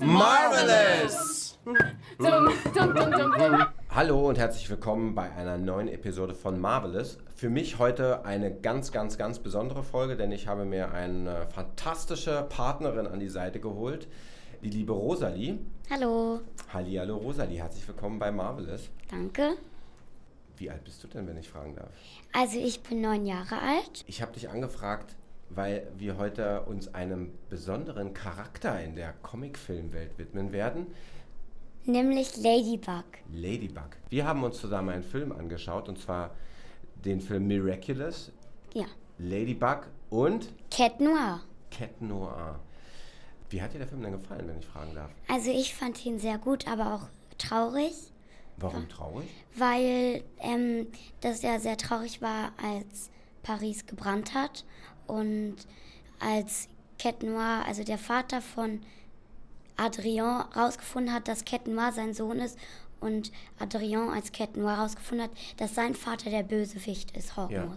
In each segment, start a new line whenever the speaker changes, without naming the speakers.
Marvelous! Hallo und herzlich willkommen bei einer neuen Episode von Marvelous. Für mich heute eine ganz, ganz, ganz besondere Folge, denn ich habe mir eine fantastische Partnerin an die Seite geholt, die liebe Rosalie.
Hallo.
Hallo Rosalie, herzlich willkommen bei Marvelous.
Danke.
Wie alt bist du denn, wenn ich fragen darf?
Also ich bin neun Jahre alt.
Ich habe dich angefragt, weil wir heute uns einem besonderen Charakter in der Comicfilmwelt widmen werden.
Nämlich Ladybug.
Ladybug. Wir haben uns zusammen einen Film angeschaut, und zwar den Film Miraculous,
Ja.
Ladybug und
Cat Noir.
Cat Noir. Wie hat dir der Film denn gefallen, wenn ich fragen darf?
Also ich fand ihn sehr gut, aber auch traurig,
Warum traurig?
weil ähm, das ja sehr traurig war, als Paris gebrannt hat und als Cat Noir, also der Vater von Adrien, rausgefunden hat, dass Cat Noir sein Sohn ist und Adrien als Cat Noir rausgefunden hat, dass sein Vater der Bösewicht ist,
Ja.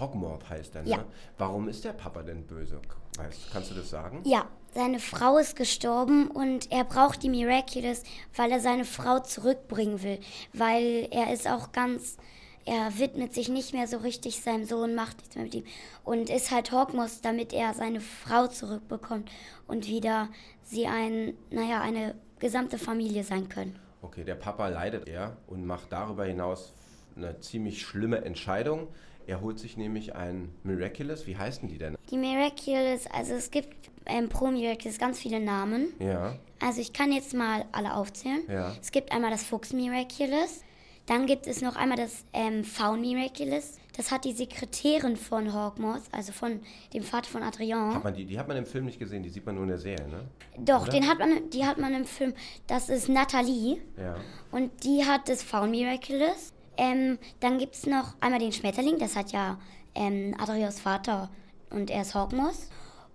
Hogmorth heißt er, ne?
Ja.
Warum ist der Papa denn böse? Weißt, kannst du das sagen?
Ja, seine Frau ist gestorben und er braucht die Miraculous, weil er seine Frau zurückbringen will. Weil er ist auch ganz, er widmet sich nicht mehr so richtig seinem Sohn, macht nichts mehr mit ihm und ist halt Hawkmoth, damit er seine Frau zurückbekommt und wieder sie ein, naja, eine gesamte Familie sein können.
Okay, der Papa leidet eher und macht darüber hinaus eine ziemlich schlimme Entscheidung. Er holt sich nämlich ein Miraculous. Wie heißen die denn?
Die Miraculous, also es gibt ähm, pro Miraculous ganz viele Namen.
Ja,
Also ich kann jetzt mal alle aufzählen.
Ja.
Es gibt einmal das Fuchs Miraculous. Dann gibt es noch einmal das ähm, Faun Miraculous. Das hat die Sekretärin von Hawkmoth, also von dem Vater von Adrien.
hat man die, die hat man im Film nicht gesehen, die sieht man nur in der Serie, ne?
Doch,
oder?
den hat man, die hat man im Film. Das ist Nathalie.
Ja.
Und die hat das Faun Miraculous. Ähm, dann gibt es noch einmal den Schmetterling. Das hat ja ähm, Adrios Vater und er ist Hawkmoth.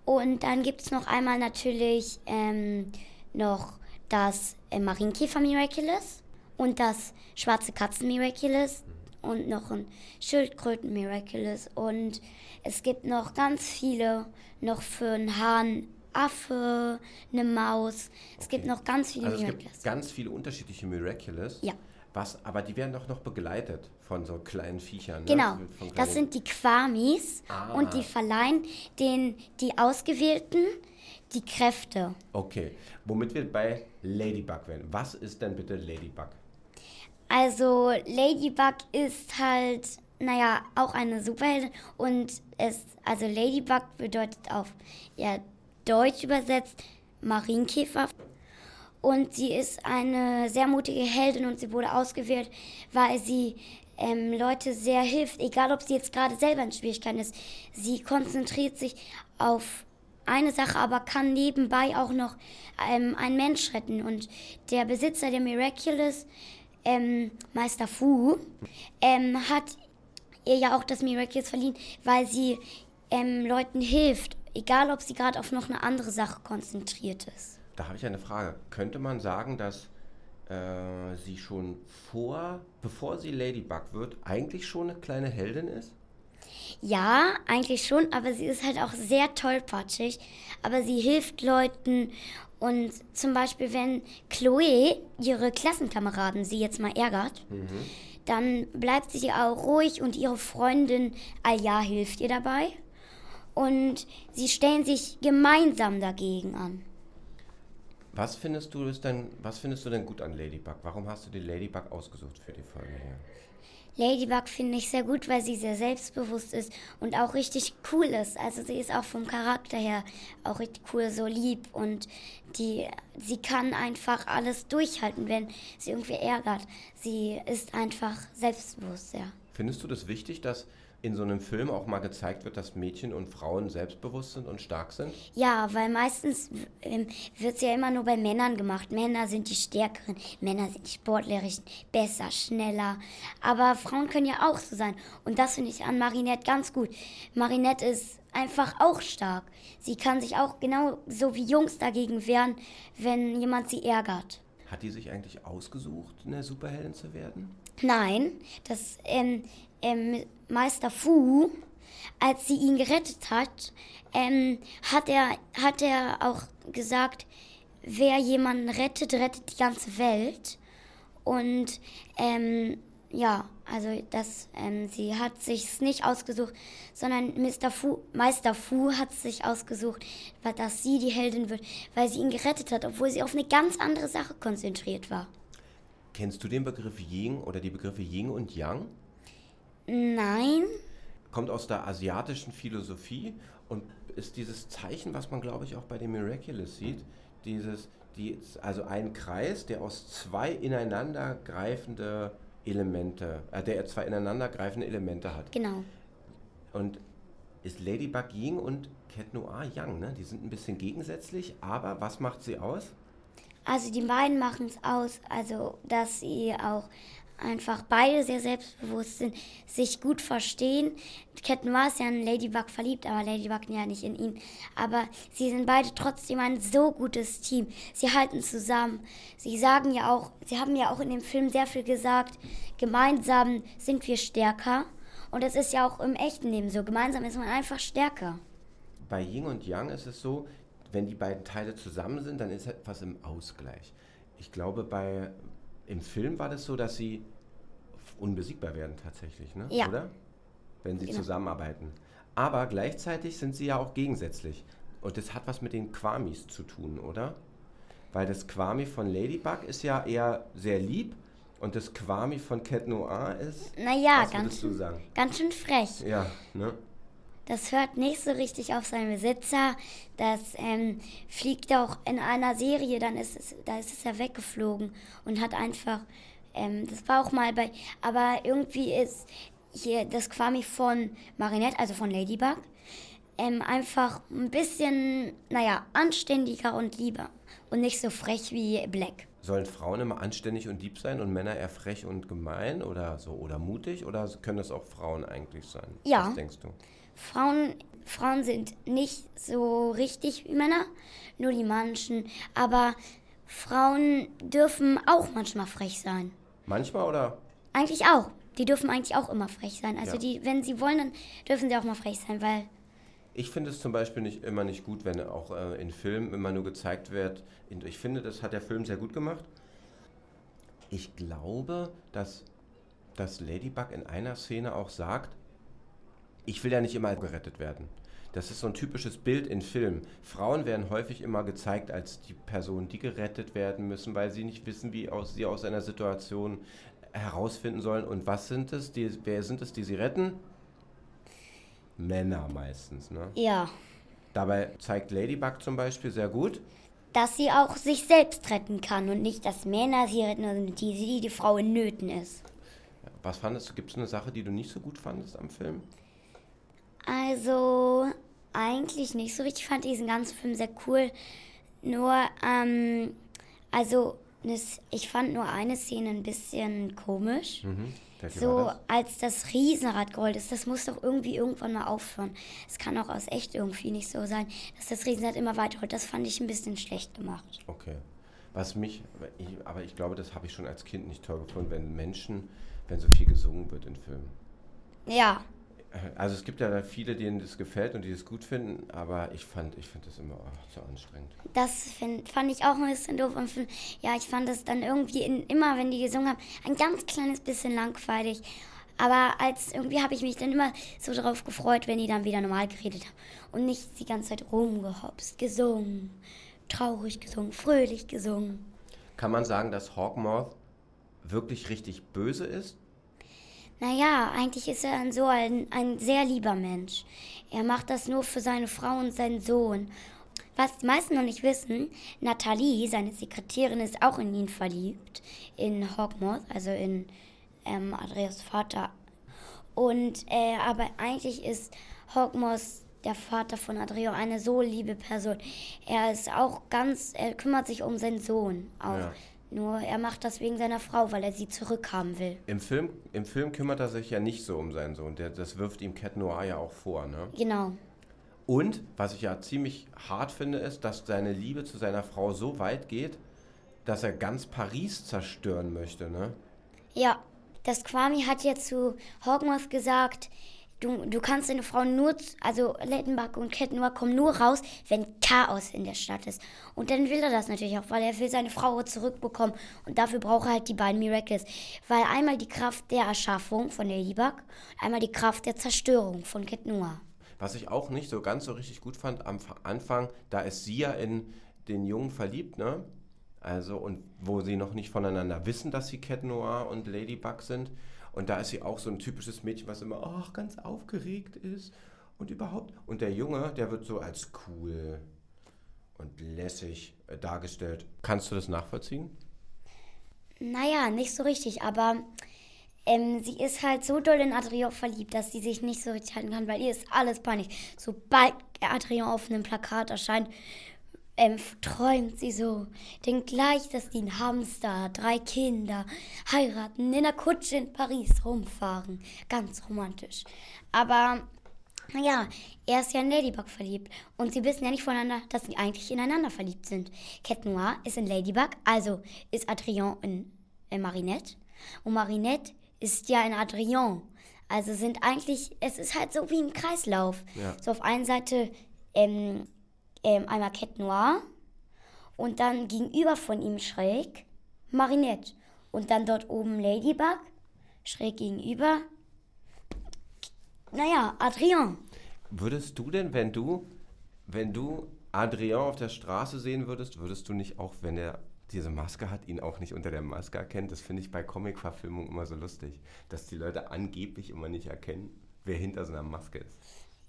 Und dann gibt es noch einmal natürlich ähm, noch das äh, Marienkäfer Miraculous und das schwarze Katzen Miraculous und noch ein Schildkröten Miraculous. Und es gibt noch ganz viele, noch für einen Hahn, Affe, eine Maus. Es gibt noch ganz viele
Also es
Miraculous.
gibt ganz viele unterschiedliche Miraculous.
Ja.
Was, aber die werden doch noch begleitet von so kleinen Viechern. Ne?
Genau, das
kleinen-
sind die Quamis
Ah.
und die verleihen den, die Ausgewählten die Kräfte.
Okay, womit wir bei Ladybug werden. Was ist denn bitte Ladybug?
Also Ladybug ist halt, naja, auch eine Superheldin und es, also Ladybug bedeutet auf ja, Deutsch übersetzt Marienkäfer. Und sie ist eine sehr mutige Heldin und sie wurde ausgewählt, weil sie ähm, Leute sehr hilft, egal ob sie jetzt gerade selber in Schwierigkeiten ist. Sie konzentriert sich auf eine Sache, aber kann nebenbei auch noch ähm, einen Mensch retten. Und der Besitzer der Miraculous, ähm, Meister Fu, ähm, hat ihr ja auch das Miraculous verliehen, weil sie ähm, Leuten hilft, egal ob sie gerade auf noch eine andere Sache konzentriert ist.
Da habe ich eine Frage. Könnte man sagen, dass äh, sie schon vor, bevor sie Ladybug wird, eigentlich schon eine kleine Heldin ist?
Ja, eigentlich schon, aber sie ist halt auch sehr tollpatschig. Aber sie hilft Leuten und zum Beispiel, wenn Chloe ihre Klassenkameraden sie jetzt mal ärgert, dann bleibt sie auch ruhig und ihre Freundin Alja hilft ihr dabei. Und sie stellen sich gemeinsam dagegen an.
Was findest du ist denn, was findest du denn gut an Ladybug? Warum hast du die Ladybug ausgesucht für die Folge hier?
Ladybug finde ich sehr gut, weil sie sehr selbstbewusst ist und auch richtig cool ist. Also sie ist auch vom Charakter her auch richtig cool, so lieb und die, sie kann einfach alles durchhalten, wenn sie irgendwie ärgert. Sie ist einfach selbstbewusst, ja.
Findest du das wichtig, dass in so einem Film auch mal gezeigt wird, dass Mädchen und Frauen selbstbewusst sind und stark sind?
Ja, weil meistens ähm, wird es ja immer nur bei Männern gemacht. Männer sind die Stärkeren, Männer sind die Sportlerischen, besser, schneller. Aber Frauen können ja auch so sein. Und das finde ich an Marinette ganz gut. Marinette ist einfach auch stark. Sie kann sich auch genau so wie Jungs dagegen wehren, wenn jemand sie ärgert.
Hat die sich eigentlich ausgesucht, eine Superheldin zu werden?
Nein, das ähm, ähm, Meister Fu, als sie ihn gerettet hat, ähm, hat, er, hat er auch gesagt, wer jemanden rettet, rettet die ganze Welt. Und ähm, ja, also das, ähm, sie hat sich nicht ausgesucht, sondern Mr. Fu, Meister Fu hat sich ausgesucht, dass sie die Heldin wird, weil sie ihn gerettet hat, obwohl sie auf eine ganz andere Sache konzentriert war.
Kennst du den Begriff Ying oder die Begriffe Ying und Yang?
Nein.
Kommt aus der asiatischen Philosophie und ist dieses Zeichen, was man glaube ich auch bei den Miraculous sieht, dieses, die, also ein Kreis, der aus zwei ineinandergreifende Elemente, äh, der zwei ineinandergreifende Elemente hat.
Genau.
Und ist Ladybug Ying und Cat Noir Yang, ne? Die sind ein bisschen gegensätzlich, aber was macht sie aus?
Also die beiden machen es aus, also dass sie auch einfach beide sehr selbstbewusst sind, sich gut verstehen. Cat Noir ist ja in Ladybug verliebt, aber Ladybug ja nicht in ihn. Aber sie sind beide trotzdem ein so gutes Team. Sie halten zusammen. Sie sagen ja auch, sie haben ja auch in dem Film sehr viel gesagt, gemeinsam sind wir stärker. Und das ist ja auch im echten Leben so. Gemeinsam ist man einfach stärker.
Bei Yin und Yang ist es so, wenn die beiden Teile zusammen sind, dann ist etwas im Ausgleich. Ich glaube, bei, im Film war das so, dass sie unbesiegbar werden tatsächlich, ne?
Ja.
oder? Wenn sie
Genau.
zusammenarbeiten. Aber gleichzeitig sind sie ja auch gegensätzlich. Und das hat was mit den Quamis zu tun, oder? Weil das Quami von Ladybug ist ja eher sehr lieb und das Quami von Cat Noir ist.
Naja,
was
ganz,
würdest du sagen?
ganz schön frech.
Ja, ne?
Das hört nicht so richtig auf seinen Besitzer. Das ähm, fliegt auch in einer Serie, dann ist es, da ist es ja weggeflogen und hat einfach, ähm, das war auch mal bei, aber irgendwie ist hier das Quami von Marinette, also von Ladybug, ähm, einfach ein bisschen, naja, anständiger und lieber und nicht so frech wie Black.
Sollen Frauen immer anständig und lieb sein und Männer eher frech und gemein oder so oder mutig oder können das auch Frauen eigentlich sein?
Ja.
Was denkst du?
Frauen, Frauen sind nicht so richtig wie Männer, nur die manchen. Aber Frauen dürfen auch manchmal frech sein.
Manchmal oder?
Eigentlich auch. Die dürfen eigentlich auch immer frech sein. Also
Ja.
die, wenn sie wollen, dann dürfen sie auch mal frech sein, weil
Ich finde es zum Beispiel nicht immer nicht gut, wenn auch äh, in Filmen immer nur gezeigt wird. Ich finde, das hat der Film sehr gut gemacht. Ich glaube, dass, dass Ladybug in einer Szene auch sagt, ich will ja nicht immer gerettet werden. Das ist so ein typisches Bild in Filmen. Frauen werden häufig immer gezeigt als die Personen, die gerettet werden müssen, weil sie nicht wissen, wie aus, sie aus einer Situation herausfinden sollen. Und was sind es? Die, wer sind es, die sie retten? Männer meistens. Ne?
ja,
Dabei zeigt Ladybug zum Beispiel sehr gut,
dass sie auch sich selbst retten kann und nicht, dass Männer sie retten, sondern die, die, die Frau in Nöten ist.
was fandest du, gibt es eine Sache, die du nicht so gut fandest am Film?
Also, eigentlich nicht so richtig. Ich fand diesen ganzen Film sehr cool. Nur, ähm, also, ich fand nur eine Szene ein bisschen komisch.
Mhm.
So,
das?
als das Riesenrad gerollt ist, das muss doch irgendwie irgendwann mal aufhören. Es kann auch aus echt irgendwie nicht so sein, dass das Riesenrad immer weiter rollt. Das fand ich ein bisschen schlecht gemacht.
Okay. Was mich, ich, aber ich glaube, das habe ich schon als Kind nicht toll gefunden, wenn Menschen, wenn so viel gesungen wird in Filmen.
Ja,
Also es gibt ja da viele, denen das gefällt und die das gut finden, aber ich fand, ich finde das immer ach, zu anstrengend.
das find, fand ich auch ein bisschen doof. Und find, ja, ich fand das dann irgendwie in, immer, wenn die gesungen haben, ein ganz kleines bisschen langweilig. Aber als irgendwie habe ich mich dann immer so darauf gefreut, wenn die dann wieder normal geredet haben und nicht die ganze Zeit rumgehopst, gesungen, traurig gesungen, fröhlich gesungen.
Kann man sagen, dass Hawkmoth wirklich richtig böse ist?
Naja, eigentlich ist er so ein, ein sehr lieber Mensch. Er macht das nur für seine Frau und seinen Sohn. Was die meisten noch nicht wissen, Nathalie, seine Sekretärin, ist auch in ihn verliebt, in Hawkmoth, also in ähm, Andreas Vater. Und äh, aber eigentlich ist Hawkmoth, der Vater von Adreo, eine so liebe Person. Er ist auch ganz, er kümmert sich um seinen Sohn auch.
Ja.
Nur er macht das wegen seiner Frau, weil er sie zurückhaben will.
Im Film, Im Film kümmert er sich ja nicht so um seinen Sohn. Der, das wirft ihm Cat Noir ja auch vor. Ne?
Genau.
Und was ich ja ziemlich hart finde, ist, dass seine Liebe zu seiner Frau so weit geht, dass er ganz Paris zerstören möchte, ne?
Ja, das Kwame hat ja zu Hogwarts gesagt, du, du kannst deine Frau nur, also Lettenbach und Noir kommen nur raus, wenn Chaos in der Stadt ist. Und dann will er das natürlich auch, weil er will seine Frau zurückbekommen. Und dafür braucht er halt die beiden Miracles. Weil einmal die Kraft der Erschaffung von Ladybug, einmal die Kraft der Zerstörung von Noir.
Was ich auch nicht so ganz so richtig gut fand am Anfang, da ist sie ja in den Jungen verliebt, ne? Also, und wo sie noch nicht voneinander wissen, dass sie Cat Noir und Ladybug sind. Und da ist sie auch so ein typisches Mädchen, was immer ach, ganz aufgeregt ist und überhaupt. Und der Junge, der wird so als cool und lässig äh, dargestellt. Kannst du das nachvollziehen?
Naja, nicht so richtig, aber ähm, sie ist halt so doll in Adrian verliebt, dass sie sich nicht so richtig halten kann, weil ihr ist alles peinlich. Sobald Adrian auf einem Plakat erscheint, ähm, träumt sie so. Denkt gleich, dass die einen Hamster, drei Kinder, heiraten, in der Kutsche in Paris rumfahren. Ganz romantisch. Aber, naja, er ist ja in Ladybug verliebt. Und sie wissen ja nicht voneinander, dass sie eigentlich ineinander verliebt sind. Cat Noir ist in Ladybug, also ist Adrien in, in Marinette. Und Marinette ist ja in Adrien. Also sind eigentlich, es ist halt so wie im Kreislauf.
Ja.
So auf einer Seite ähm, ähm, einmal Cat Noir und dann gegenüber von ihm schräg Marinette. Und dann dort oben Ladybug, schräg gegenüber, naja, Adrien.
Würdest du denn, wenn du, wenn du Adrien auf der Straße sehen würdest, würdest du nicht auch, wenn er diese Maske hat, ihn auch nicht unter der Maske erkennen? Das finde ich bei Comic-Verfilmungen immer so lustig, dass die Leute angeblich immer nicht erkennen, wer hinter so einer Maske ist.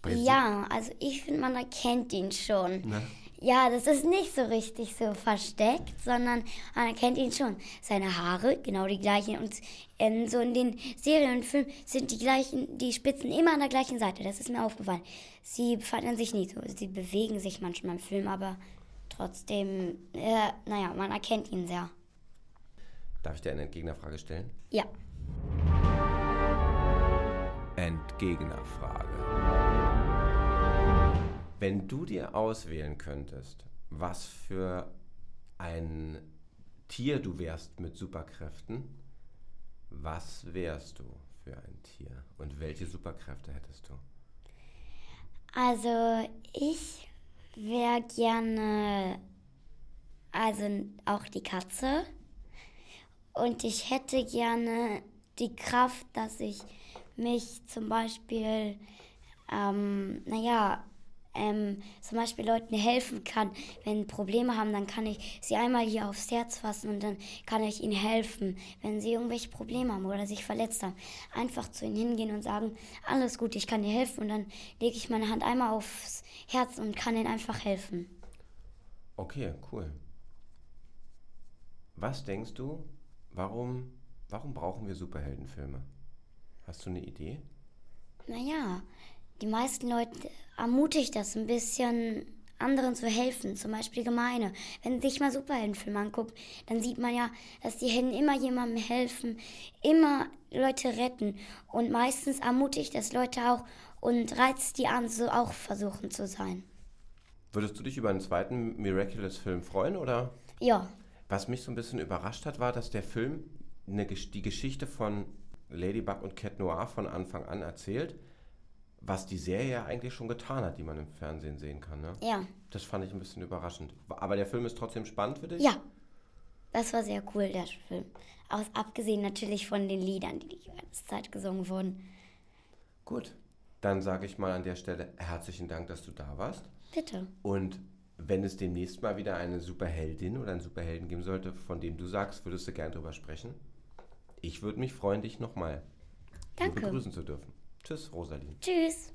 Ja, also ich finde, man erkennt ihn schon.
Na?
Ja, das ist nicht so richtig so versteckt, sondern man erkennt ihn schon. Seine Haare, genau die gleichen. Und ähm, so in den Serien und Filmen sind die gleichen, die Spitzen immer an der gleichen Seite. Das ist mir aufgefallen. Sie verändern sich nicht so. Sie bewegen sich manchmal im Film, aber trotzdem, äh, naja, man erkennt ihn sehr.
Darf ich dir eine Entgegnerfrage stellen?
Ja.
Entgegnerfrage. Wenn du dir auswählen könntest, was für ein Tier du wärst mit Superkräften, was wärst du für ein Tier und welche Superkräfte hättest du?
Also ich wäre gerne, also auch die Katze. Und ich hätte gerne die Kraft, dass ich mich zum Beispiel, ähm, naja, ähm, zum Beispiel Leuten helfen kann. Wenn Probleme haben, dann kann ich sie einmal hier aufs Herz fassen und dann kann ich ihnen helfen. Wenn sie irgendwelche Probleme haben oder sich verletzt haben, einfach zu ihnen hingehen und sagen, alles gut, ich kann dir helfen. Und dann lege ich meine Hand einmal aufs Herz und kann ihnen einfach helfen.
Okay, cool. Was denkst du, warum, warum brauchen wir Superheldenfilme? Hast du eine Idee?
Naja, die meisten Leute ermutigt das ein bisschen anderen zu helfen, zum Beispiel Gemeine. Wenn man sich mal Superheldenfilme anguckt, dann sieht man ja, dass die Helden immer jemandem helfen, immer Leute retten. Und meistens ermutigt das Leute auch und reizt die an, so auch versuchen zu sein.
Würdest du dich über einen zweiten Miraculous-Film freuen oder?
Ja,
Was mich so ein bisschen überrascht hat, war, dass der Film eine, die Geschichte von Ladybug und Cat Noir von Anfang an erzählt, was die Serie ja eigentlich schon getan hat, die man im Fernsehen sehen kann. Ne?
ja,
Das fand ich ein bisschen überraschend. Aber der Film ist trotzdem spannend für dich?
ja. Das war sehr cool, der Film. Aus, abgesehen natürlich von den Liedern, die die ganze Zeit gesungen wurden.
Gut. Dann sage ich mal an der Stelle herzlichen Dank, dass du da warst.
Bitte.
Und wenn es demnächst mal wieder eine Superheldin oder einen Superhelden geben sollte, von dem du sagst, würdest du gern drüber sprechen? Ich würde mich freuen, dich nochmal begrüßen zu dürfen. Tschüss, Rosalie.
Tschüss.